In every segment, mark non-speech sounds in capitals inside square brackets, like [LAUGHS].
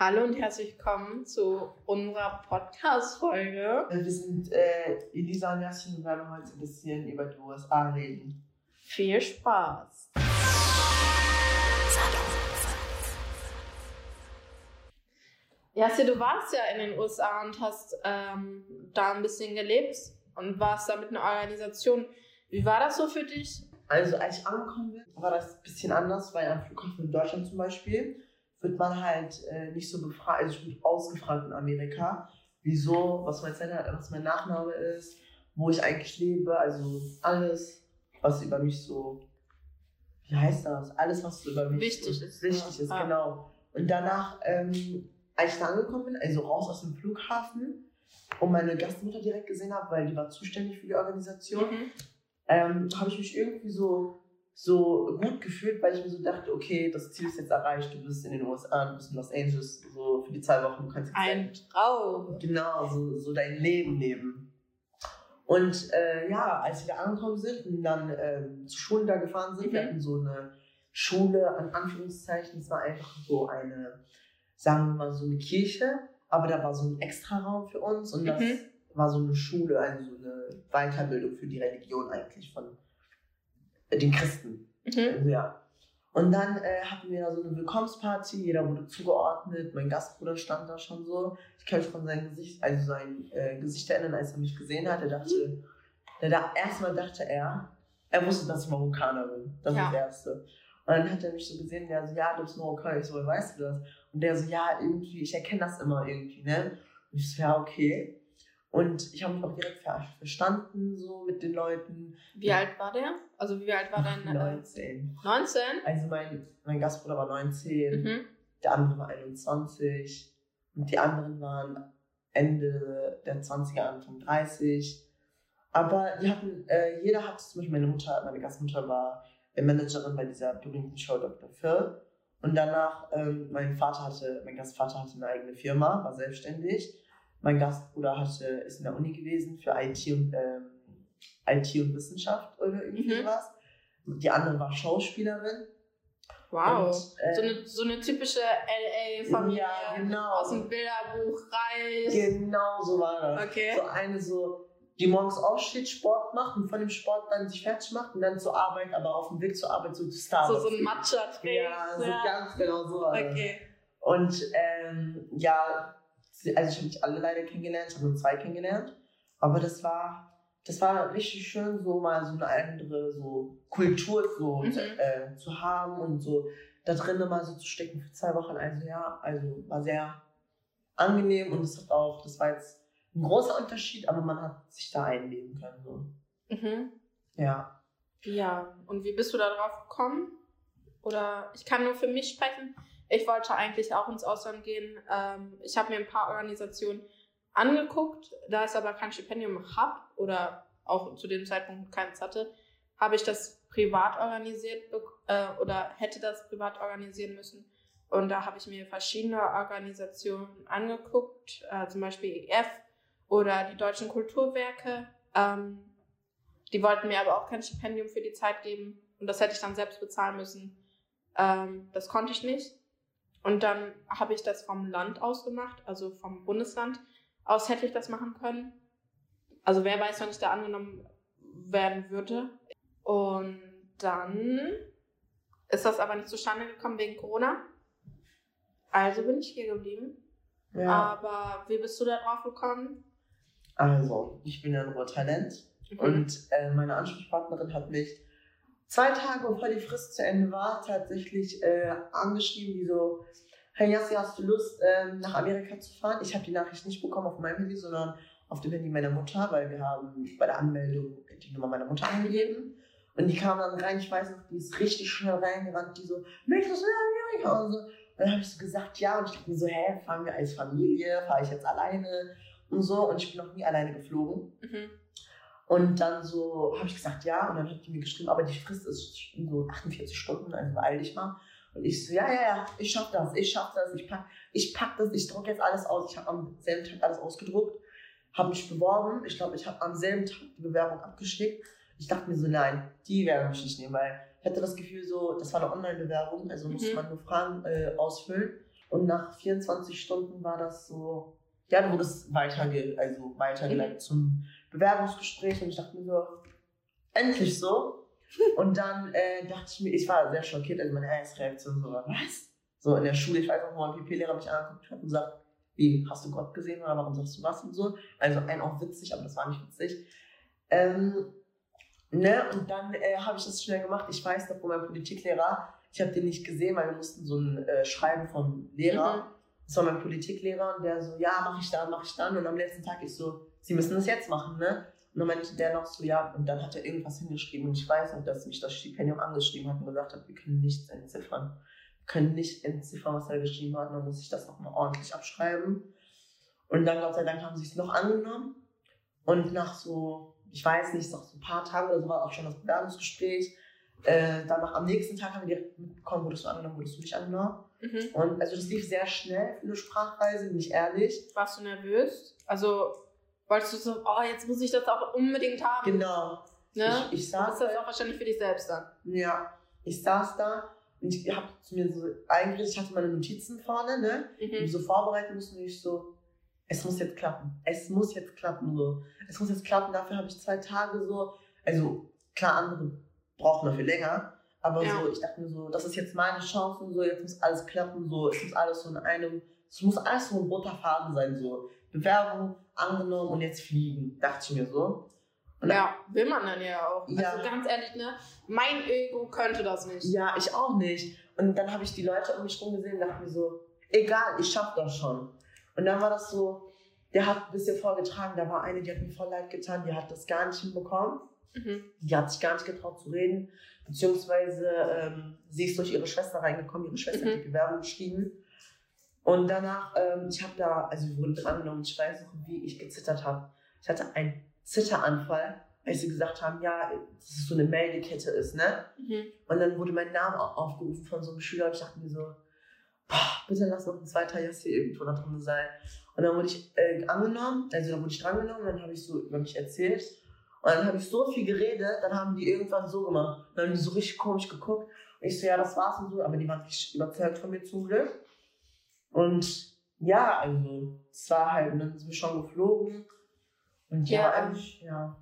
Hallo und herzlich willkommen zu unserer Podcast-Folge. Wir sind äh, Elisa und Jasmin und werden heute ein bisschen über die USA reden. Viel Spaß! Jassi, du warst ja in den USA und hast ähm, da ein bisschen gelebt und warst da mit einer Organisation. Wie war das so für dich? Also als ich angekommen bin, war das ein bisschen anders, weil am Flughafen in Deutschland zum Beispiel wird man halt äh, nicht so befragt, also ich wurde ausgefragt in Amerika, wieso, was mein Center, was mein Nachname ist, wo ich eigentlich lebe, also alles, was über mich so, wie heißt das? Alles, was so über mich Wichtig ist, Wichtig ja. ist, Ah. genau. Und danach, ähm, als ich da angekommen bin, also raus aus dem Flughafen und meine Gastmutter direkt gesehen habe, weil die war zuständig für die Organisation, Mhm. ähm, habe ich mich irgendwie so, so gut gefühlt, weil ich mir so dachte, okay, das Ziel ist jetzt erreicht, du bist in den USA, du bist in Los Angeles, so für die zwei Wochen, du kannst jetzt Ein Traum. genau, so, so dein Leben leben. Und äh, ja, als wir da angekommen sind und dann ähm, zur Schule da gefahren sind, wir Mhm. hatten so eine Schule, an Anführungszeichen, es war einfach so eine, sagen wir mal, so eine Kirche, aber da war so ein Extraraum für uns und das Mhm. war so eine Schule, also so eine Weiterbildung für die Religion eigentlich von äh, den Christen. Mhm. Also, ja. Und dann äh, hatten wir da so eine Willkommensparty, jeder wurde zugeordnet, mein Gastbruder stand da schon so. Ich kann mich von seinem Gesicht, also sein äh, Gesicht erinnern, als er mich gesehen hat. Er dachte, der da, erstmal dachte er, er wusste, dass ich Marokkaner bin. Das Ja. ist das Erste. Und dann hat er mich so gesehen, der so, ja, du bist Marokkaner. Ich so, weißt du das? Und der so, ja, irgendwie, ich erkenne das immer irgendwie, ne? Und ich so, ja, okay. Und ich habe mich auch direkt ver verstanden, so mit den Leuten. Wie alt war der? Also wie alt war dein... Äh, 19. 19? Also mein, mein Gastbruder war 19, Mhm. der andere war 21 und die anderen waren Ende der 20er, Anfang 30. Aber die hatten, äh, jeder hatte zum Beispiel meine Mutter, meine Gastmutter war äh, Managerin bei dieser berühmten Show Dr. Phil. Und danach, ähm, mein Vater hatte, mein Gastvater hatte eine eigene Firma, war selbstständig. Mein Gastbruder hatte, ist in der Uni gewesen für IT und, ähm, IT und Wissenschaft oder irgendwie Mhm. sowas. Die andere war Schauspielerin. Wow. Und, äh, so, eine, so eine typische LA-Familie. Ja, genau. Aus dem Bilderbuch reich. Genau so war das. Okay. So eine so, die morgens aufsteht, Sport macht und von dem Sport dann sich fertig macht und dann zur Arbeit, aber auf dem Weg zur Arbeit so zu So, Starbucks. so ein matcha trägt. Ja, so ganz genau so. Okay. Und ähm, ja, also ich habe nicht alle leider kennengelernt, ich habe nur zwei kennengelernt. Aber das war, das war richtig schön, so mal so eine andere so Kultur so Mhm. zu, äh, zu haben und so da drinnen mal so zu stecken für zwei Wochen. Also ja, also war sehr angenehm und es hat auch, das war jetzt ein großer Unterschied, aber man hat sich da einleben können. So. Mhm. Ja. Ja, und wie bist du da drauf gekommen? Oder ich kann nur für mich sprechen. Ich wollte eigentlich auch ins Ausland gehen. Ähm, ich habe mir ein paar Organisationen angeguckt, da ich aber kein Stipendium habe oder auch zu dem Zeitpunkt keins hatte, habe ich das privat organisiert äh, oder hätte das privat organisieren müssen. Und da habe ich mir verschiedene Organisationen angeguckt, äh, zum Beispiel EF oder die Deutschen Kulturwerke. Ähm, die wollten mir aber auch kein Stipendium für die Zeit geben und das hätte ich dann selbst bezahlen müssen. Ähm, das konnte ich nicht. Und dann habe ich das vom Land aus gemacht, also vom Bundesland aus hätte ich das machen können. Also wer weiß, wann ich da angenommen werden würde. Und dann ist das aber nicht zustande gekommen wegen Corona. Also bin ich hier geblieben. ja. Aber wie bist du da drauf gekommen? Also, ich bin ja ein Rohrtalent. Mhm. Und äh, meine Ansprechpartnerin hat mich zwei Tage bevor die Frist zu Ende war, tatsächlich äh, angeschrieben, die so, hey Jassi, hast du Lust, ähm, nach Amerika zu fahren? Ich habe die Nachricht nicht bekommen auf meinem Handy, sondern auf dem Handy meiner Mutter, weil wir haben bei der Anmeldung die Nummer meiner Mutter angegeben. Und die kam dann rein, ich weiß noch, die ist richtig schnell reingerannt, die so, möchtest du nach Amerika? Und, so. und dann habe ich so gesagt, ja. Und ich dachte mir so, hä, fahren wir als Familie? Fahre ich jetzt alleine? Und so. Und ich bin noch nie alleine geflogen. Mhm. Und dann so habe ich gesagt, ja. Und dann hat die mir geschrieben, aber die Frist ist so 48 Stunden, also beeil dich mal. Und ich so, ja, ja, ja, ich schaff das, ich schaff das, ich pack, ich pack das, ich drucke jetzt alles aus. Ich habe am selben Tag alles ausgedruckt, habe mich beworben. Ich glaube, ich habe am selben Tag die Bewerbung abgeschickt. Ich dachte mir so, nein, die werden mich nicht nehmen, weil ich hatte das Gefühl so, das war eine Online-Bewerbung, also musste Mhm. man nur Fragen äh, ausfüllen. Und nach 24 Stunden war das so, ja, du wurdest weiterge also weitergeleitet Mhm. zum Bewerbungsgespräch und ich dachte mir so, endlich so. Und dann äh, dachte ich mir, ich war sehr schockiert, also meine erste Reaktion so, war, was? So in der Schule, ich weiß auch, wo mein PP-Lehrer mich angeguckt hat und sagt, wie, hast du Gott gesehen oder warum sagst du was und so? Also ein auch witzig, aber das war nicht witzig. Ähm, ne, und dann äh, habe ich das schnell gemacht. Ich weiß noch, wo mein Politiklehrer, ich habe den nicht gesehen, weil wir mussten so ein äh, Schreiben vom Lehrer. Mhm. Das war mein Politiklehrer und der so, ja, mache ich dann, mache ich dann. Und am letzten Tag ich so, Sie müssen das jetzt machen, ne? Und dann meinte der noch so, ja, und dann hat er irgendwas hingeschrieben. Und ich weiß noch, dass mich das Stipendium angeschrieben hat und gesagt hat, wir können nichts entziffern. Wir können nicht entziffern, was er geschrieben hat. Und dann muss ich das nochmal ordentlich abschreiben. Und dann, Gott sei Dank, haben sie es noch angenommen. Und nach so, ich weiß nicht, nach so ein paar Tagen oder so war auch schon das Bewerbungsgespräch. Äh, danach am nächsten Tag haben wir direkt mitbekommen, wurdest du angenommen, wurdest du nicht angenommen. Mhm. Und also das lief sehr schnell für eine Sprachreise, bin ich ehrlich. Warst du nervös? Also wolltest du so, oh, jetzt muss ich das auch unbedingt haben. Genau. Ne? Ich, ich Du saß machst das da, auch wahrscheinlich für dich selbst dann. ja, ich saß da und ich habe zu mir so eingerichtet, ich hatte meine Notizen vorne, ne, die Mhm. ich so vorbereiten musste und ich so, es muss jetzt klappen. Es muss jetzt klappen, so. Es muss jetzt klappen, dafür habe ich zwei Tage so, also klar, andere brauchen dafür länger, aber Ja. so, ich dachte mir so, das ist jetzt meine Chance und so, jetzt muss alles klappen, so, es muss alles so in einem, es muss alles so ein roter Faden sein, so. Bewerbung angenommen und jetzt fliegen, dachte ich mir so. Und Ja, will man dann ja auch. Ja. Also ganz ehrlich, ne? Mein Ego könnte das nicht. Ja, ich auch nicht. Und dann habe ich die Leute um mich rum gesehen und dachte mir so, egal, ich schaff das schon. Und dann war das so, der hat ein bisschen vorgetragen, da war eine, die hat mir voll leid getan, die hat das gar nicht hinbekommen. Mhm. Die hat sich gar nicht getraut zu reden, beziehungsweise ähm, sie ist durch ihre Schwester reingekommen, ihre Schwester Mhm. hat die Bewerbung geschrieben. Und danach, ähm, ich habe da, also wir wurden drangenommen, ich weiß noch, wie ich gezittert habe. Ich hatte einen Zitteranfall, als sie gesagt haben, ja, dass es so eine Meldekette ist, ne? Mhm. Und dann wurde mein Name au- aufgerufen von so einem Schüler und ich dachte mir so, boah, bitte lass noch ein zweiter Yassi irgendwo da drin sein. Und dann wurde ich äh, angenommen, also dann wurde ich drangenommen, dann habe ich so über mich erzählt. Und dann habe ich so viel geredet, dann haben die irgendwann so gemacht. Dann haben die so richtig komisch geguckt. Und ich so, ja, das war's und so, aber die waren richtig überzeugt von mir zum Glück. Und ja, also, es war halt, und dann sind wir schon geflogen. Und ja, Ja, eigentlich, ja.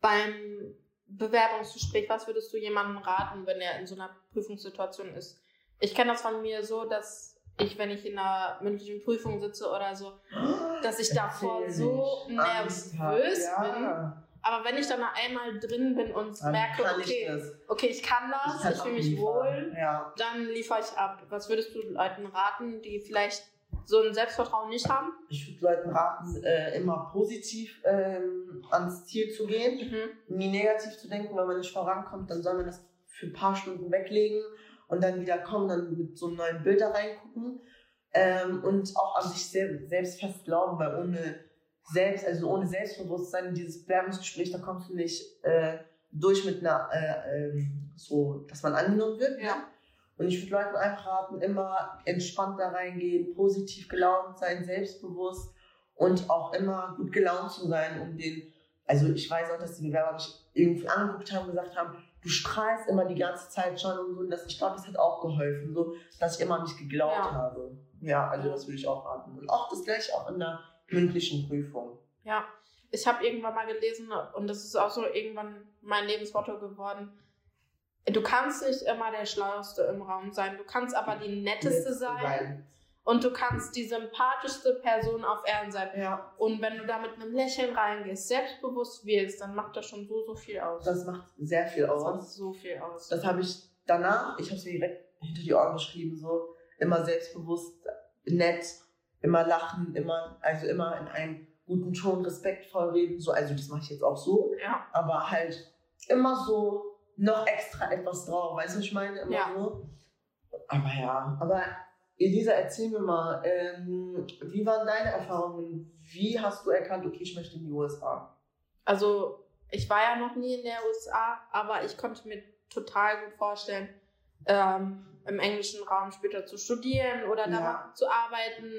Beim Bewerbungsgespräch, was würdest du jemandem raten, wenn er in so einer Prüfungssituation ist? Ich kenne das von mir so, dass ich, wenn ich in einer mündlichen Prüfung sitze oder so, dass ich davor so nervös ja. Aber wenn ich dann einmal drin bin und Dann merke, kann ich okay, okay, ich kann das, kann ich fühle mich wohl, Ja. dann liefere ich ab. Was würdest du Leuten raten, die vielleicht so ein Selbstvertrauen nicht haben? Ich würde Leuten raten, äh, immer positiv ähm, ans Ziel zu gehen, Mhm. nie negativ zu denken. Wenn man nicht vorankommt, dann soll man das für ein paar Stunden weglegen und dann wieder kommen, dann mit so einem neuen Bild da reingucken. Ähm, und auch an sich sel selbst fest glauben, weil ohne selbst, also ohne Selbstbewusstsein in dieses Bewerbungsgespräch, da kommst du nicht äh, durch mit einer, äh, ähm, so, dass man angenommen wird. Ja. Und ich würde Leuten einfach raten, immer entspannt da reingehen, positiv gelaunt sein, selbstbewusst und auch immer gut gelaunt zu sein, um den, also ich weiß auch, dass die Bewerber mich irgendwie angeguckt haben und gesagt haben, du strahlst immer die ganze Zeit schon und so, und das, ich glaube, das hat auch geholfen, so, dass ich immer nicht geglaubt Ja. habe. Ja, also das würde ich auch raten. Und auch das gleiche auch in der mündlichen Prüfung. Ja, ich habe irgendwann mal gelesen und das ist auch so irgendwann mein Lebensmotto geworden. Du kannst nicht immer der Schlauste im Raum sein, du kannst aber die netteste Letzte sein und du kannst die sympathischste Person auf Erden sein. Ja, Und wenn du da mit einem Lächeln reingehst, selbstbewusst wählst, dann macht das schon so, so viel aus. das macht sehr viel Das macht aus. so viel aus. Das habe ich danach, ich habe es mir direkt hinter die Ohren geschrieben, so immer selbstbewusst, nett, immer lachen, immer, also immer in einem guten Ton respektvoll reden, so, also das mache ich jetzt auch so, ja, aber halt immer so noch extra etwas drauf, weißt du, was ich meine? Immer Ja. so. Aber ja, aber Elisa, erzähl mir mal, ähm, wie waren deine Erfahrungen? Wie hast du erkannt, okay, ich möchte in die USA? also ich war ja noch nie in der USA, aber ich konnte mir total gut vorstellen, ähm, im englischen Raum später zu studieren oder da Ja. zu arbeiten.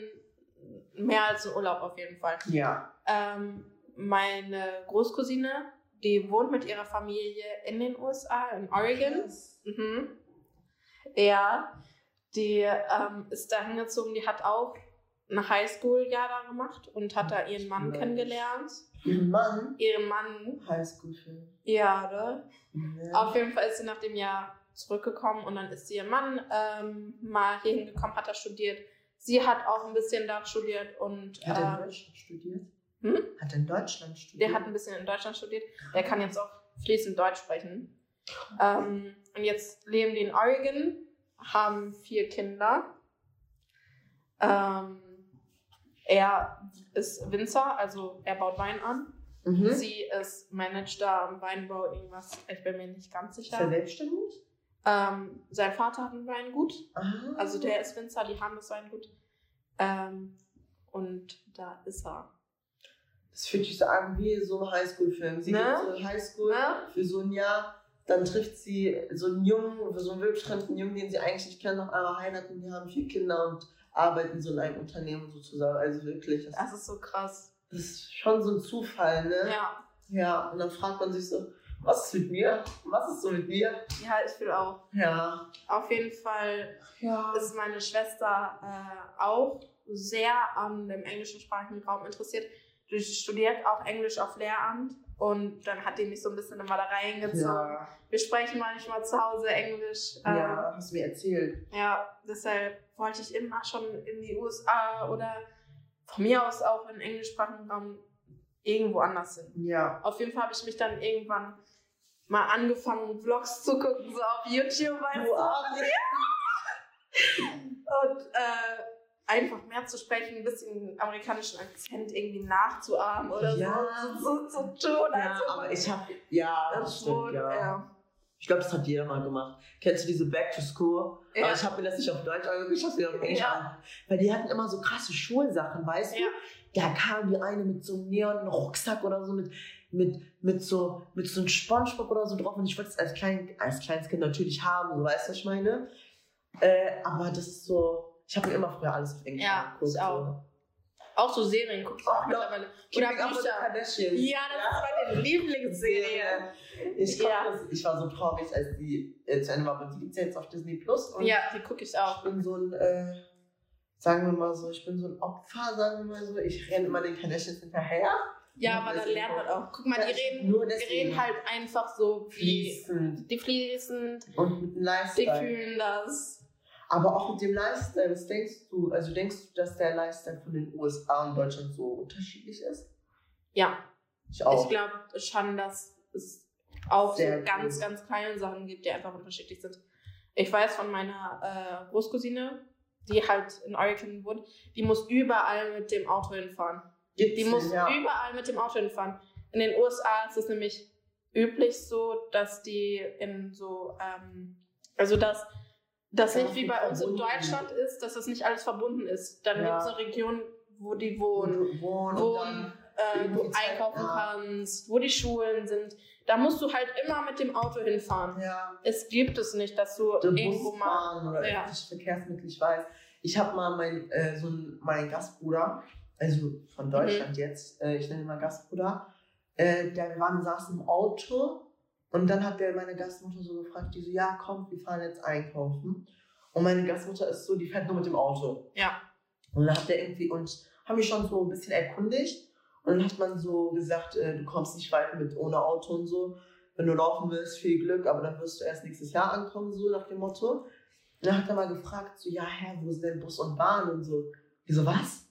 Mehr als ein Urlaub auf jeden Fall. Ja. Ähm, meine Großcousine, die wohnt mit ihrer Familie in den USA, in Oregon. Mhm. Ja, die ähm, ist da hingezogen, die hat auch ein Highschool-Jahr da gemacht und hat da ihren Mann Mensch. kennengelernt. Ihren Mann? Ihren Mann, Highschool-Film. ja, ne? Ja. Auf jeden Fall ist sie nach dem Jahr zurückgekommen und dann ist ihr Mann ähm, mal hier hingekommen, hat da studiert. Sie hat auch ein bisschen da studiert und Hat er in ähm, Deutschland studiert? Hm? Hat in Deutschland studiert? der hat ein bisschen in Deutschland studiert. Der kann jetzt auch fließend Deutsch sprechen. Ähm, und jetzt leben die in Oregon, haben vier Kinder. Ähm, er ist Winzer, also er baut Wein an. Mhm. Sie ist Managed da am Weinbau, irgendwas, ich bin mir nicht ganz Ist er sicher. selbstständig? Ähm, sein Vater hat ein Weingut, Ah. also der ist Winzer, die haben das Weingut. Ähm, und da ist er. Das fühlt sich so an wie so ein Highschool-Film. Sie Ne? geht zur Highschool Ne? für so ein Jahr, dann trifft sie so einen Jungen, so einen wildfremden Jungen, den sie eigentlich nicht kennen, noch einmal heiraten, die haben vier Kinder und arbeiten so in einem Unternehmen sozusagen. Also wirklich, das, Das ist so krass. das ist schon so ein Zufall, ne? Ja, Ja, und dann fragt man sich so, was ist mit mir? Was ist so mit mir? ja, ich will auch. Ja. Auf jeden Fall Ja. ist meine Schwester äh, auch sehr an dem englischsprachigen Raum interessiert. Die studiert auch Englisch auf Lehramt und dann hat die mich so ein bisschen immer da reingezogen. Ja, Wir sprechen manchmal zu Hause Englisch. äh, ja, hast du mir erzählt. ja, deshalb wollte ich immer schon in die USA oder von mir aus auch in englischsprachigen Raum irgendwo anders hin. Ja. Auf jeden Fall habe ich mich dann irgendwann mal angefangen, Vlogs zu gucken, so auf YouTube, weißt du? Und äh, einfach mehr zu sprechen, ein bisschen amerikanischen Akzent irgendwie nachzuahmen oder Ja. so, so, so zu tun. Ja, als ob aber ich hab, ja, das stimmt, wohnt, ja. ja. Ich glaube, das hat jeder mal gemacht. Kennst du diese Back to School? Ja. Aber ich habe mir das nicht auf Deutsch angeguckt, ich habe mir auf Englisch Ja. an. Weil die hatten immer so krasse Schulsachen, weißt Ja. du? Da kam die eine mit so einem Neon-Rucksack oder so, mit, mit, mit so, mit so einem Spongebob oder so drauf. Und ich wollte es als, klein, als kleines Kind natürlich haben, so weißt du, was ich meine? Äh, aber das ist so, ich habe mir immer früher alles auf Englisch Ja, angeguckt. ich auch. Auch so Serien gucke ich auch mittlerweile. So. Oder Bücher. Kardashians. Ja, das ist meine Lieblingsserie. Ich, Ja. das, ich war so traurig, als die äh, zu Ende war. Aber die gibt es ja jetzt auf Disney Plus. Und Ja, die gucke ich Ich auch. bin so ein, äh, sagen wir mal so, ich bin so ein Opfer, sagen wir mal so. Ich renne immer den Kardashians hinterher. Ja, aber da deswegen. lernt man auch. Guck mal, die reden, die reden halt einfach so. Fließend. Die fließend, Und mit dem die Lifestyle. fühlen das. Aber auch mit dem Lifestyle, was denkst du? Also denkst du, dass der Lifestyle von den USA und Deutschland so unterschiedlich ist? Ja, Ich auch. ich glaube schon, dass es auch Sehr so ganz, gut. ganz kleine Sachen gibt, die einfach unterschiedlich sind. Ich weiß von meiner äh, Großcousine, die halt in Oregon wohnt, die muss überall mit dem Auto hinfahren. Gibt's Die muss ja. überall mit dem Auto hinfahren. In den USA ist es nämlich üblich so, dass die in so, ähm, also dass das nicht wie bei uns in. Deutschland ist, dass das nicht alles verbunden ist. Dann Ja. gibt es eine Region, wo die Wo wohnen, wohnen wohnen äh, wo du einkaufen ja. kannst, wo die Schulen sind. Da musst du halt immer mit dem Auto hinfahren. ja, Es gibt es nicht, dass du der irgendwo Bus mal. oder Ja. Verkehrsmittel, ich weiß. Ich habe mal mein, äh, so ein, meinen Gastbruder, also Mhm. von Deutschland jetzt, äh, ich nenne ihn mal Gastbruder, äh, der, wir waren, saßen im Auto und dann hat der meine Gastmutter so gefragt, die so, ja komm, wir fahren jetzt einkaufen. Und meine Gastmutter ist so, die fährt nur mit dem Auto. Ja. Und dann hat der irgendwie, und haben mich schon so ein bisschen erkundigt. Und dann hat man so gesagt, äh, du kommst nicht weit mit ohne Auto und so. Wenn du laufen willst, viel Glück, aber dann wirst du erst nächstes Jahr ankommen, so nach dem Motto. Und dann hat er mal gefragt, so, ja, Herr, wo sind denn Bus und Bahn und so. Die so, was?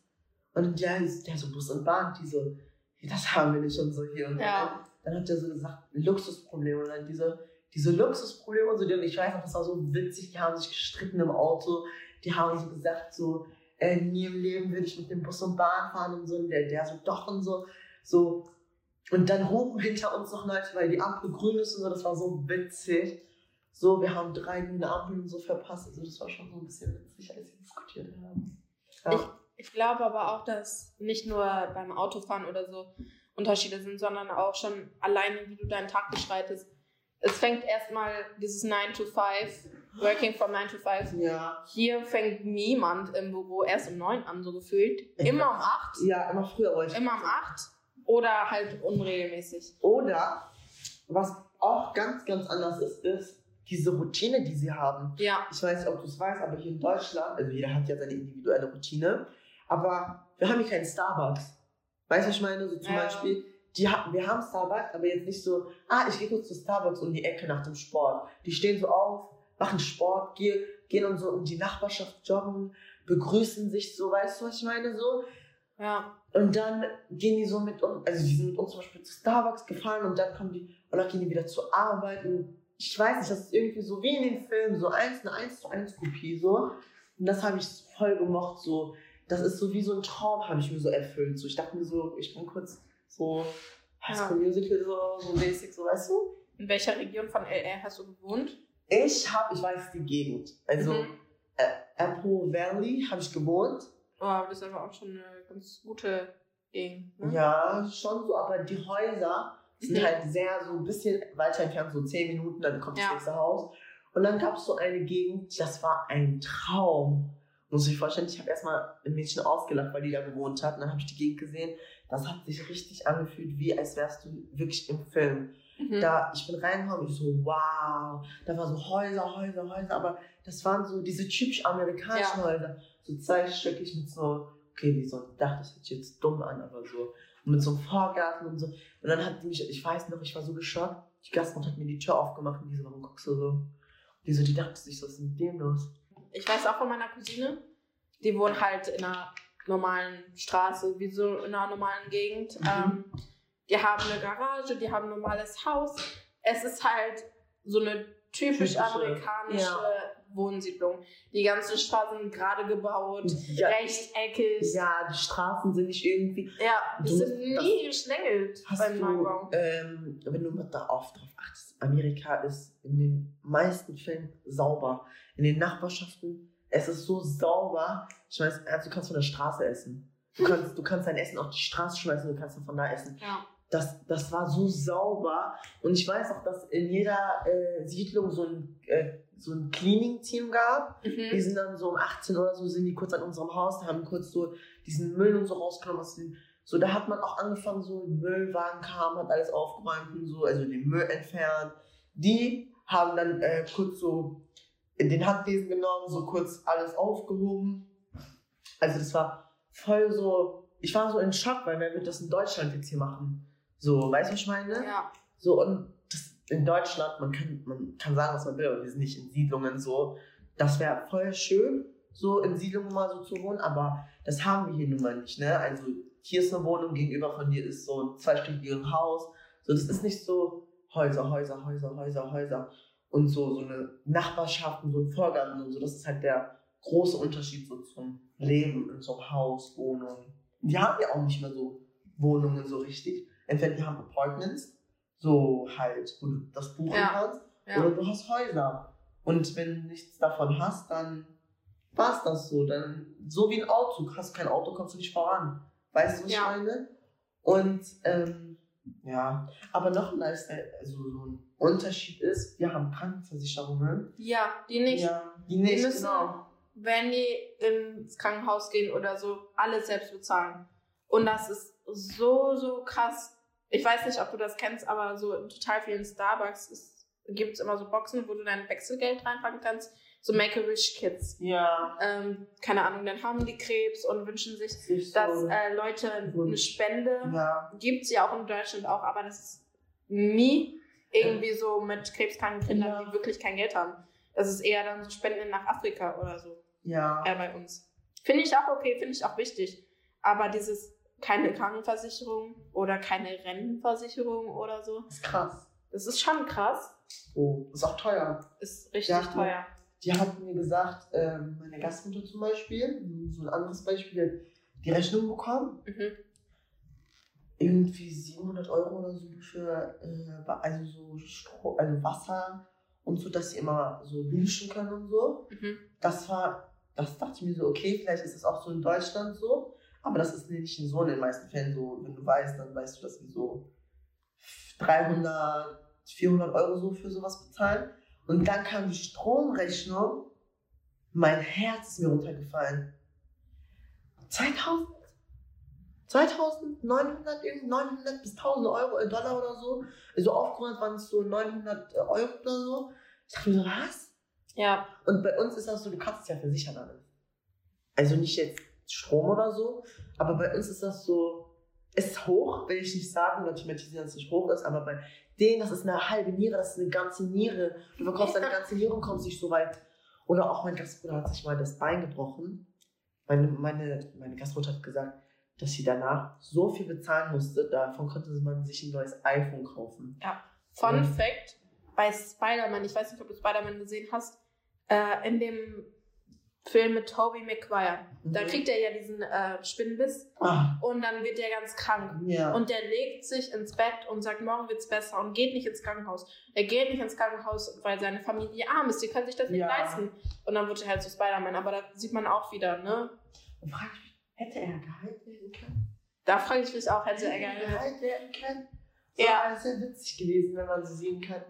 Und der, der so, Bus und Bahn, die so, das haben wir nicht und so hier und Ja. Dann hat er so gesagt, Luxusprobleme und dann diese, diese Luxusprobleme und so, die- und ich weiß noch, das war so witzig, die haben sich gestritten im Auto, die haben so gesagt, so, äh, nie im Leben würde ich mit dem Bus und Bahn fahren und so, und der, der so, doch und so, so. Und dann hupen hinter uns noch Leute, weil die Ampel grün ist und so, das war so witzig. So, wir haben drei grüne Ampeln und so verpasst, also das war schon so ein bisschen witzig, als wir diskutiert haben. Ja. Ich glaube aber auch, dass nicht nur beim Autofahren oder so Unterschiede sind, sondern auch schon alleine, wie du deinen Tag beschreitest. Es fängt erstmal dieses 9 to 5, Working from 9 to 5. ja. Hier fängt niemand im Büro erst um 9 an, so gefühlt. Immer um 8. Ja, immer früher ich. Immer um 8. Oder halt unregelmäßig. Oder, was auch ganz, ganz anders ist, ist, diese Routine, die sie haben. Ja. Ich weiß nicht, ob du es weißt, aber hier in Deutschland, also jeder hat ja seine individuelle Routine, aber wir haben hier keinen Starbucks. Weißt du, was ich meine? So zum Ja. Beispiel, die wir haben Starbucks, aber jetzt nicht so, ah, ich gehe kurz zu Starbucks um die Ecke nach dem Sport. Die stehen so auf, machen Sport, gehen, gehen und so um die Nachbarschaft joggen, begrüßen sich so, weißt du, was ich meine? So. Ja. Und dann gehen die so mit uns, also die sind mit uns zum Beispiel zu Starbucks gefahren und dann kommen die, und dann gehen die wieder zur Arbeit und ich weiß nicht, das ist irgendwie so wie in den Filmen, so eins, eine eins zu eins Kopie, so. Und das habe ich voll gemocht, so. Das ist so wie so ein Traum, habe ich mir so erfüllt, so. Ich dachte mir so, ich bin kurz so High School Musical, so, so mäßig, so, weißt du? In welcher Region von LA hast du gewohnt? Ich habe, ich weiß die Gegend, also Mhm. äh, Apple Valley habe ich gewohnt. Oh, aber das ist aber auch schon eine ganz gute Gegend. Ne? Ja, schon so, aber die Häuser sind Mhm. halt sehr so ein bisschen weiter entfernt, so zehn Minuten, dann kommt das Ja. nächste Haus. Und dann gab es so eine Gegend, das war ein Traum. Muss ich vorstellen, ich habe erstmal ein Mädchen ausgelacht, weil die da gewohnt hat. Und dann habe ich die Gegend gesehen. Das hat sich richtig angefühlt, wie als wärst du wirklich im Film. Mhm. Da, ich bin reingekommen, ich so, wow. Da war so Häuser, Häuser, Häuser, aber das waren so diese typisch amerikanischen Ja. Häuser. So zweistöckig mit so, okay, wie so ein Dach, das hört sich jetzt dumm an, aber so. Und mit so einem Vorgarten und so. Und dann hat die mich, ich weiß noch, ich war so geschockt. Die Gastmutter hat mir die Tür aufgemacht und die so, warum guckst du so? Die so, die dachte sich, was ist mit dem los? Ich weiß auch von meiner Cousine, die wohnt halt in einer normalen Straße, wie so in einer normalen Gegend. Mhm. Ähm, die haben eine Garage, die haben ein normales Haus. Es ist halt so eine typisch Typische, amerikanische Wohnsiedlung. Die ganzen Straßen sind gerade gebaut, Ja, rechteckig. ja, die Straßen sind nicht irgendwie. Ja, die sind nie geschlängelt beim du, Neubau. ähm, wenn du mal da oft drauf achtest, Amerika ist in den meisten Fällen sauber. In den Nachbarschaften, es ist so sauber. Ich weiß, also du kannst von der Straße essen. Du [LAUGHS] kannst, du kannst dein Essen auf die Straße schmeißen, du kannst von da essen. Ja. Das, das war so sauber. Und ich weiß auch, dass in jeder äh, Siedlung so ein, äh, so ein Cleaning-Team gab. Die Mhm. sind dann so um 18 oder so, sind die kurz an unserem Haus, haben kurz so diesen Müll und so rausgenommen. Was den, so, da hat man auch angefangen, so Müllwagen kam, hat alles aufgeräumt und so, also den Müll entfernt. Die haben dann äh, kurz so in den Handlesen genommen, so kurz alles aufgehoben. Also das war voll so, ich war so in Schock, weil wer wird das in Deutschland jetzt hier machen? So, weißt du, was ich meine? Ja. So, und das in Deutschland, man kann, man kann sagen, was man will, aber wir sind nicht in Siedlungen so. Das wäre voll schön, so in Siedlungen mal so zu wohnen, aber das haben wir hier nun mal nicht, ne? Also, hier ist eine Wohnung, gegenüber von dir ist so ein zweistöckiges Haus. So, das ist nicht so Häuser, Häuser, Häuser, Häuser, Häuser. Und so, so eine Nachbarschaft und so ein Vorgarten und so. Das ist halt der große Unterschied so zum Leben in so einem Haus, Wohnung. Die haben ja auch nicht mehr so Wohnungen so richtig. Entweder die haben Apartments, so halt, wo du das buchen Ja. kannst, Ja. oder du hast Häuser. Und wenn du nichts davon hast, dann war's das so. Dann, so wie ein Auto. Hast kein Auto, kommst du nicht voran. Weißt du, was Ja. ich meine? Und, ähm, ja. Aber noch ein Lifestyle, also so ein Unterschied ist, wir haben Krankenversicherungen. ja, die nicht. Ja, die nicht, müssen- genau. wenn die ins Krankenhaus gehen oder so, alles selbst bezahlen. Und das ist so, so krass. Ich weiß nicht, ob du das kennst, aber so in total vielen Starbucks gibt es immer so Boxen, wo du dein Wechselgeld reinpacken kannst. So Make-A-Wish-Kids. Ja. Ähm, keine Ahnung, dann haben die Krebs und wünschen sich, so, dass äh, Leute eine Spende ja. gibt es ja auch in Deutschland auch, aber das ist nie irgendwie so mit krebskranken Kindern, Ja. die wirklich kein Geld haben. Das ist eher dann so Spenden nach Afrika oder so Ja. äh, bei uns. Finde ich auch okay, finde ich auch wichtig. Aber dieses keine Krankenversicherung oder keine Rentenversicherung oder so, ist krass. das ist schon krass. Oh, ist auch teuer. Ist richtig Ja. teuer. Die hat mir gesagt, ähm, meine Gastmutter zum Beispiel, so ein anderes Beispiel, die Rechnung bekommen, Mhm. irgendwie 700 Euro oder so für äh, also so Stro also Wasser und so, dass sie immer so duschen können und so. Mhm. Das war, das dachte ich mir so, okay, vielleicht ist es auch so in Deutschland so, aber das ist nicht so in den meisten Fällen so. Wenn du weißt, dann weißt du, dass wir so 300, 400 Euro so für sowas bezahlen. Und dann kam die Stromrechnung. Mein Herz ist mir runtergefallen. 2000? 2900, irgendwie 900 bis 1000 Euro, äh, Dollar oder so. Also aufgerundet waren es so 900 Euro oder so. Ich dachte mir so, was? Ja. Und bei uns ist das so, du kannst es ja versichern alles. Also nicht jetzt Strom oder so, aber bei uns ist das so, ist hoch, will ich nicht sagen, Leute thematisieren, dass es nicht hoch ist, aber bei denen, das ist eine halbe Niere, das ist eine ganze Niere. Du bekommst eine [LAUGHS] ganze Niere und kommst nicht so weit. Oder auch mein Gastbruder hat sich mal das Bein gebrochen. Meine, meine, meine Gastmutter hat gesagt, dass sie danach so viel bezahlen musste, davon konnte man sich ein neues iPhone kaufen. Ja. Fun Ja. Fact: Bei Spider-Man, ich weiß nicht, ob du Spider-Man gesehen hast, äh, in dem Film mit Tobey Maguire, da Mhm. kriegt er ja diesen äh, Spinnbiss Ah, und dann wird er ganz krank. ja. Und der legt sich ins Bett und sagt, morgen wird's besser und geht nicht ins Krankenhaus. Er geht nicht ins Krankenhaus, weil seine Familie arm ist. Die können sich das nicht Ja. leisten. Und dann wird er halt zu Spider-Man. Aber da sieht man auch wieder, ne? Und frage ich mich, hätte er geheilt werden können? Da frage ich mich auch, hätte er geheilt werden können? So, Ja. Das wäre witzig gewesen, wenn man so sehen kann.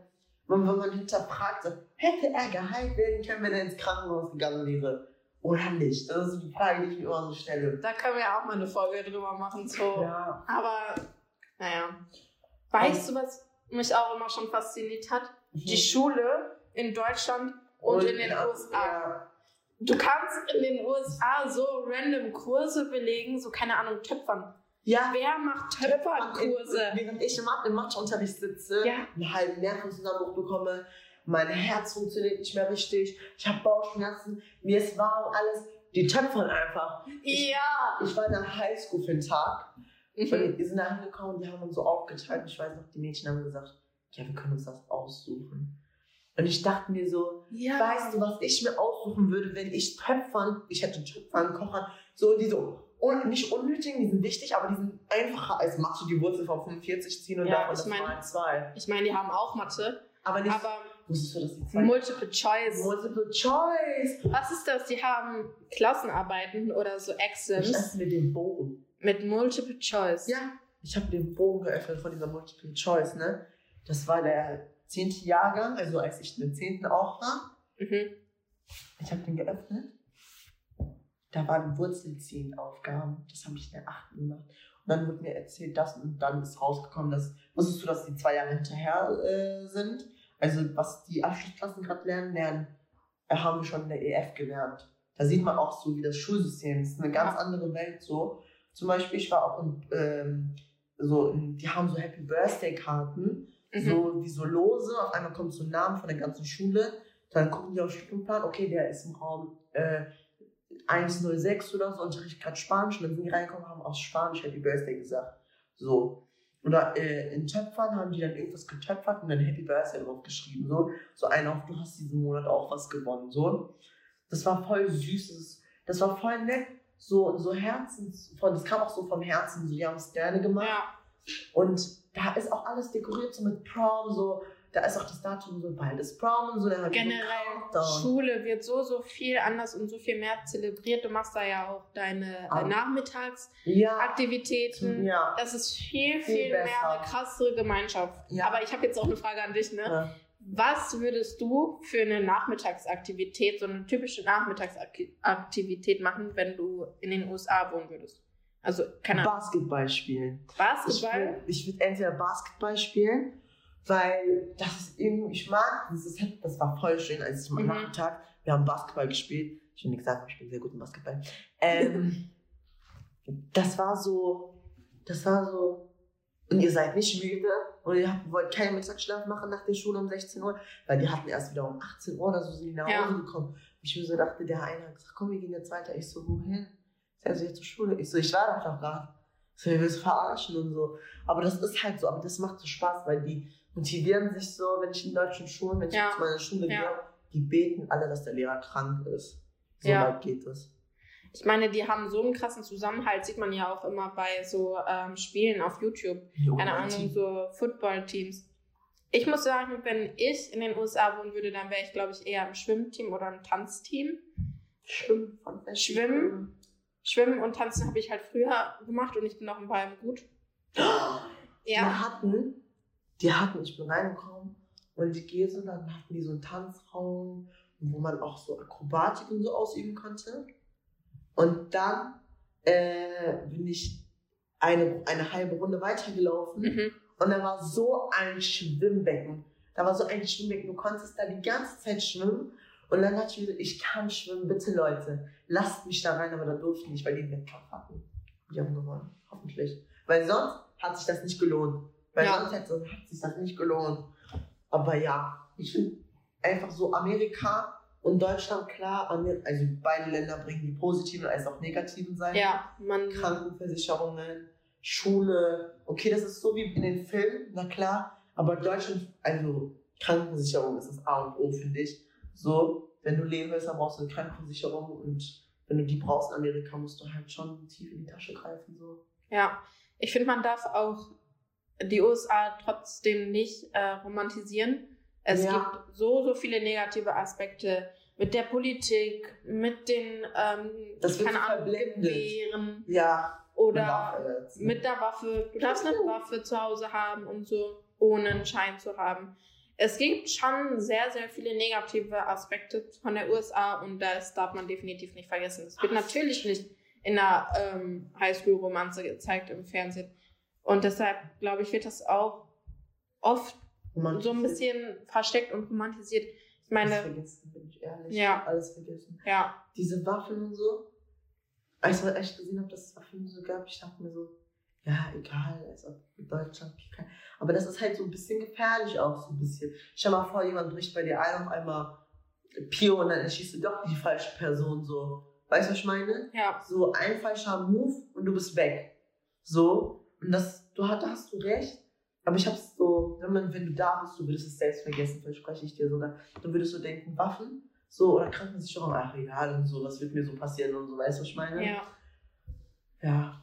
Wenn, wenn man hinterfragt, so, hätte er geheilt werden können, wenn er ins Krankenhaus gegangen wäre? Oder nicht? Das ist die Frage, die ich mir immer so stelle. Da können wir auch mal eine Folge drüber machen. So. Ja. Aber, naja. Weißt du, was mich auch immer schon fasziniert hat? Die Schule in Deutschland und, in den ja, USA. Ja. Du kannst in den USA so random Kurse belegen, so keine Ahnung, Töpfern. Ja. Wer macht Töpferkurse? Während ich im im Matheunterricht sitze, Ja. einen halben Nervenzusammenbruch bekomme, mein Herz funktioniert nicht mehr richtig, ich habe Bauchschmerzen, mir ist warm, alles. Die töpfern einfach. Ja. Ich war in der Highschool für einen Tag Mhm. und wir sind da hingekommen, die haben uns so aufgeteilt. Und ich weiß noch, die Mädchen haben gesagt, ja, wir können uns das aussuchen. Und ich dachte mir so, Ja. weißt du, was ich mir aussuchen würde, wenn ich Töpfern, ich hätte Töpfern, Kochern, so die so un, nicht unnötigen, die sind wichtig, aber die sind einfacher als machst du die Wurzel von 45 ziehen und Ja, davon ich das mein- mal zwei. Ich meine, die haben auch Mathe, Aber nicht, aber wusstest du, dass die zwei Multiple Choice. Multiple Choice. Was ist das? Die haben Klassenarbeiten oder so Ich Exams esse mir den Bogen. mit Multiple Choice. Ja, ich habe den Bogen geöffnet von dieser Multiple Choice, ne? Das war der zehnte Jahrgang, also als ich in den zehnten auch war. Mhm. Ich habe den geöffnet. Da waren Wurzelziehenaufgaben. Das habe ich in der achten gemacht. Und dann wurde mir erzählt, das und dann ist rausgekommen, dass, wusstest du, dass die zwei Jahre hinterher äh, sind? Also, was die Abschlussklassen gerade lernen, lernen, äh, haben wir schon in der EF gelernt. Da sieht man auch so, wie das Schulsystem ist. Eine ganz andere Welt so. Zum Beispiel, ich war auch in, ähm, so, in, die haben so Happy Birthday Karten Mhm. so wie so lose. Auf einmal kommt so ein Name von der ganzen Schule. Dann gucken die auf den Stundenplan, okay, der ist im Raum äh, 106 oder so, unterrichtet gerade Spanisch. Und dann sind die reingekommen, haben aus Spanisch Happy Birthday gesagt. So. Oder äh, in Töpfern haben die dann irgendwas getöpfert und dann Happy Birthday drauf geschrieben. So, so ein auf, du hast diesen Monat auch was gewonnen. So. Das war voll süß. Das, das war voll nett. So, so Herzens, von, das kam auch so vom Herzen, so, die haben es gerne gemacht. Ja. Und da ist auch alles dekoriert, so mit Prom, so, da ist auch das Datum so, bald ist Prom und so, so Generell. Schule wird so, so viel anders und so viel mehr zelebriert. Du machst da ja auch deine Ah. äh, Ja, Nachmittagsaktivitäten. ja. Das ist viel, Viel viel, mehr eine krassere Gemeinschaft. Ja. Aber ich habe jetzt auch eine Frage an dich, ne? ja. Was würdest du für eine Nachmittagsaktivität, so eine typische Nachmittagsaktivität machen, wenn du in den USA wohnen würdest? Also, keine Ahnung, Basketball spielen. Basketball? Ich würde entweder Basketball spielen, weil das ist irgendwie, ich mag, ist, das war voll schön, als ich am Mhm. Nachmittag, wir haben Basketball gespielt. Ich will nicht gesagt, aber ich bin sehr gut im Basketball. Ähm, [LAUGHS] das war so, das war so, und ihr seid nicht müde und ihr habt, wollt keinen Mittagsschlaf machen nach der Schule um 16 Uhr, weil die hatten erst wieder um 18 Uhr oder so sind die nach Hause Ja. gekommen. Und ich mir so dachte, der eine hat gesagt, komm, wir gehen jetzt weiter. Ich so, wohin? Also jetzt zur Schule. Ich so, ich war doch noch gerade. So, ihr willst verarschen und so. Aber das ist halt so, aber das macht so Spaß, weil die motivieren sich so, wenn ich in deutschen Schulen, wenn ich Ja. zu meiner Schule Ja. gehe, die beten alle, dass der Lehrer krank ist. So Ja. weit geht es. Ich meine, die haben so einen krassen Zusammenhalt, sieht man ja auch immer bei so ähm, Spielen auf YouTube. Jo, Keine Ahnung, Team. so Football-Teams. Ich muss sagen, wenn ich in den USA wohnen würde, dann wäre ich, glaube ich, eher im Schwimmteam oder im Tanzteam. Schwimmen von Schwimmen? Schwimmen und Tanzen habe ich halt früher gemacht und ich bin auch in beidem gut. Die Ja. hatten, die hatten, ich bin reingekommen und ich gehe so, dann hatten die so einen Tanzraum, wo man auch so Akrobatik und so ausüben konnte. Und dann äh, bin ich eine, eine halbe Runde weitergelaufen Mhm. und da war so ein Schwimmbecken. Da war so ein Schwimmbecken, du konntest da die ganze Zeit schwimmen. Und dann dachte ich mir so, ich kann schwimmen, bitte Leute, lasst mich da rein, aber da durfte ich nicht, weil die einen Wettkampf hatten. Die haben gewonnen, hoffentlich. Weil sonst hat sich das nicht gelohnt. Weil Ja. sonst hätte, hat sich das nicht gelohnt. Aber ja, ich finde einfach so Amerika und Deutschland klar, also beide Länder bringen die positiven als auch negativen Seiten. Ja, man. Krankenversicherungen, Schule. Okay, das ist so wie in den Filmen, na klar. Aber Deutschland, also Krankenversicherung ist das A und O, finde ich. So, wenn du leben willst, dann brauchst du eine Krankenversicherung und wenn du die brauchst in Amerika, musst du halt schon tief in die Tasche greifen. So. Ja, ich finde, man darf auch die USA trotzdem nicht äh, romantisieren. Es Ja. gibt so, so viele negative Aspekte mit der Politik, mit den, ähm, Das keine Ahnung. Gewehren Ja, oder Waffe jetzt. mit der Waffe. Du darfst eine Waffe zu Hause haben und so, ohne einen Schein zu haben. Es gibt schon sehr, sehr viele negative Aspekte von der USA und das darf man definitiv nicht vergessen. Es wird natürlich nicht in einer ähm, Highschool-Romanze gezeigt im Fernsehen. Und deshalb, glaube ich, wird das auch oft so ein bisschen versteckt und romantisiert. Ich Alles meine, vergessen, bin ich ehrlich. Ja. Alles vergessen. ja, Diese Waffen und so. Als ich echt gesehen habe, dass es Waffen so gab, ich dachte mir so, ja, egal, als ob in Deutschland. Aber das ist halt so ein bisschen gefährlich auch, so ein bisschen. Stell mal vor, jemand bricht bei dir ein, auf einmal Pio und dann erschießt du doch die falsche Person so. Weißt du, was ich meine? ja, So ein falscher Move und du bist weg. So. Und das, du hast, da hast du recht. Aber ich hab's so, wenn, man, wenn du da bist, du würdest es selbst vergessen, verspreche ich dir sogar. Dann würdest du denken, Waffen, so, oder Krankenversicherung, ach egal und so, was wird mir so passieren und so, weißt du, was ich meine? ja. Ja.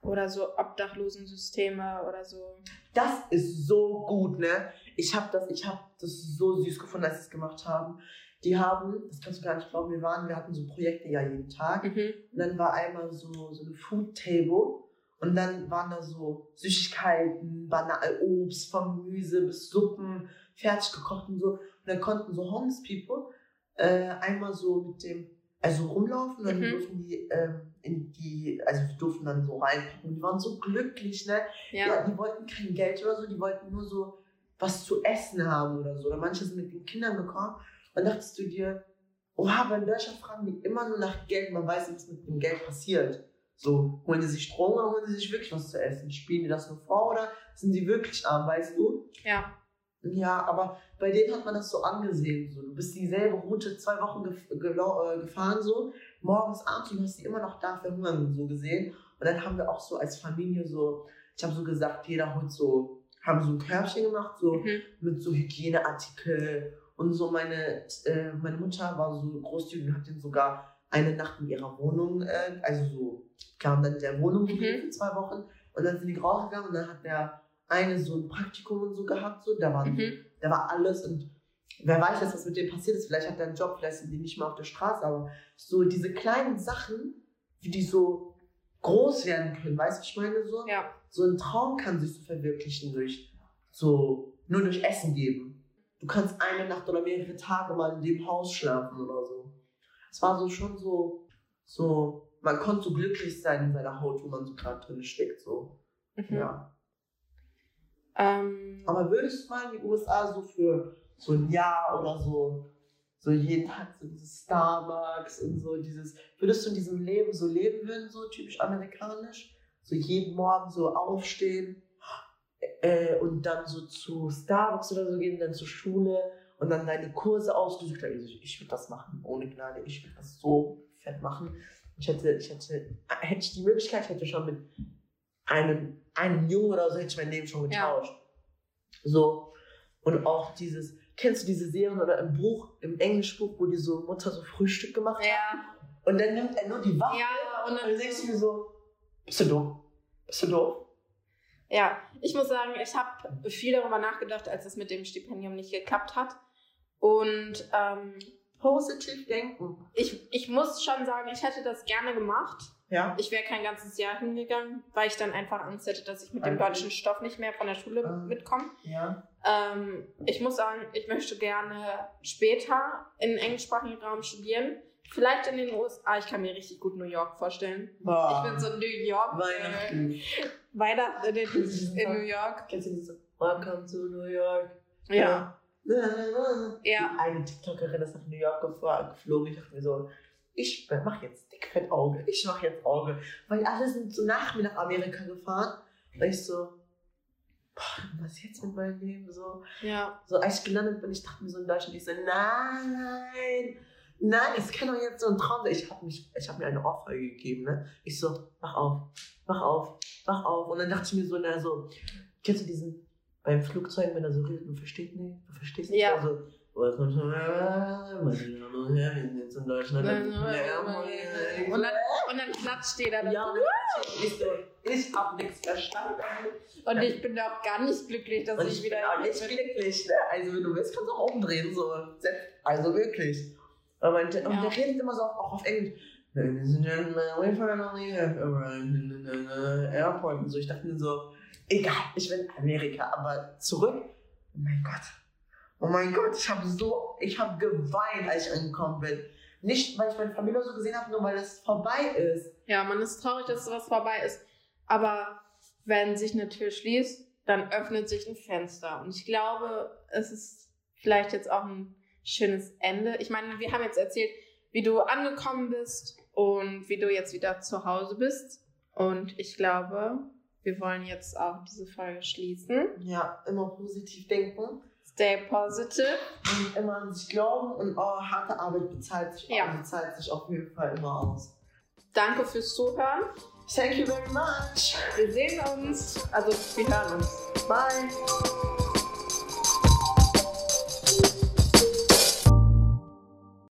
Oder so Obdachlosensysteme oder so. Das ist so gut, ne? Ich habe das, ich habe das so süß gefunden, als sie es gemacht haben. Die haben, das kannst du gar nicht glauben, wir waren, wir hatten so Projekte ja jeden Tag. Mhm. Und dann war einmal so, so eine Food Table. Und dann waren da so Süßigkeiten, Bana Obst, von Gemüse bis Suppen, fertig gekocht und so. Und dann konnten so Homeless People äh, einmal so mit dem, also rumlaufen und dann Mhm. durften die ähm, in die, also wir durften dann so reinpacken. Und die waren so glücklich, ne? Ja. Ja, die wollten kein Geld oder so, die wollten nur so was zu essen haben oder so. Oder manche sind mit den Kindern gekommen. Und dachtest du dir, oha, aber in Deutschland fragen die immer nur nach Geld, man weiß nicht, was mit dem Geld passiert. So, holen die sich Strom oder holen die sich wirklich was zu essen? Spielen die das nur vor oder sind die wirklich arm, weißt du? ja. Ja, aber bei denen hat man das so angesehen. So. Du bist dieselbe Route zwei Wochen gef äh, gefahren, so morgens, abends und hast die immer noch da verhungern, so gesehen. Und dann haben wir auch so als Familie so, ich habe so gesagt, jeder holt so, haben so ein Körbchen gemacht, so Mhm. mit so Hygieneartikel und so. Meine, äh, meine Mutter war so großzügig und hat den sogar eine Nacht in ihrer Wohnung, äh, also so, kam dann in der Wohnung gegeben für zwei Wochen. Und dann sind die rausgegangen und dann hat der eine so ein Praktikum und so gehabt, so, da waren Mhm. da war alles und wer weiß jetzt, was mit dem passiert ist. Vielleicht hat er einen Job, vielleicht sind die nicht mehr auf der Straße, aber so diese kleinen Sachen, wie die so groß werden können, weißt du, was ich meine? So, Ja. so ein Traum kann sich so verwirklichen durch so, nur durch Essen geben. Du kannst eine Nacht oder mehrere Tage mal in dem Haus schlafen oder so. Es war so schon so, so, man konnte so glücklich sein in seiner Haut, wo man so gerade drin steckt, so. Mhm. Ja. Ähm, Aber würdest du mal in die USA so für so ein Jahr oder so, so jeden Tag so dieses Starbucks und so dieses, würdest du in diesem Leben so leben würden, so typisch amerikanisch? So jeden Morgen so aufstehen äh, und dann so zu Starbucks oder so gehen, dann zur Schule und dann deine Kurse ausgesucht haben. Ich, ich würde das machen, ohne Gnade. Ich würde das so fett machen. Ich hätte, ich hätte, hätte ich die Möglichkeit, ich hätte schon mit einem, einem Jungen oder so hätte ich mein Leben schon Ja. getauscht. So. Und auch dieses, kennst du diese Serien oder im Buch, im Englischbuch, wo die so Mutter so Frühstück gemacht hat? ja. Und dann nimmt er nur die Waffe. Ja, und Und dann dann denkst du mir so, bist du dumm? Bist du doof? Ja, ich muss sagen, ich habe viel darüber nachgedacht, als es mit dem Stipendium nicht geklappt hat. Und ähm, Positiv denken. ich, ich muss schon sagen, ich hätte das gerne gemacht. Ja. Ich wäre kein ganzes Jahr hingegangen, weil ich dann einfach Angst hätte, dass ich mit dem deutschen Stoff nicht mehr von der Schule Mhm. mitkomme. Ja. Ähm, ich muss sagen, ich möchte gerne später in englischsprachigen Raum studieren. Vielleicht in den USA. Ich kann mir richtig gut New York vorstellen. Boah. Ich bin so New York. Äh, Weihnachten. Weihnachten in, in New York. Kennst du diese Welcome to New York? Ja. Die Ja. eine TikTokerin ist nach New York geflogen. Ich dachte mir so, ich mach jetzt dickfett Auge. Ich mach jetzt Auge. Weil alle sind so nach mir nach Amerika gefahren. Und ich so, boah, was jetzt mit meinem Leben? So, Ja. so als ich gelandet bin, ich dachte mir so in Deutschland, ich so, nein, nein, es kann doch jetzt so ein Traum sein. Ich habe hab mir eine Ohrfeige gegeben, ne? Ich so, wach auf, wach auf, wach auf. Und dann dachte ich mir so, na so, kennst du diesen, beim Flugzeug, wenn er so redet, du verstehst nicht, du verstehst nicht, Ja. also, welcome to und Herren, wir sind jetzt in Deutschland. Und dann, und dann klatscht jeder dazu. ja, und ich so, ich hab nichts verstanden. Und ich bin auch gar nicht glücklich, dass Und ich ich wieder bin auch nicht glücklich, ne? Also wenn du willst, kannst du auch umdrehen, so. Also wirklich. Und, man, und Ja. der redet immer so auf, auch auf Englisch. Ladies and gentlemen, we finally have arrived in the airport. Und so, ich dachte mir so, egal, ich in Amerika, aber zurück. Oh mein Gott. Oh mein Gott, ich habe so, ich habe geweint, als ich angekommen bin. Nicht, weil ich meine Familie so gesehen habe, nur weil es vorbei ist. Ja, man ist traurig, dass sowas vorbei ist. Aber wenn sich eine Tür schließt, dann öffnet sich ein Fenster. Und ich glaube, es ist vielleicht jetzt auch ein schönes Ende. Ich meine, wir haben jetzt erzählt, wie du angekommen bist und wie du jetzt wieder zu Hause bist. Und ich glaube, wir wollen jetzt auch diese Folge schließen. Ja, immer positiv denken. Stay positive. Und immer an sich glauben und oh, harte Arbeit bezahlt sich, Ja. bezahlt sich auf jeden Fall immer aus. Danke fürs Zuhören. Thank you very much. Wir sehen uns, also wir hören uns. Bye.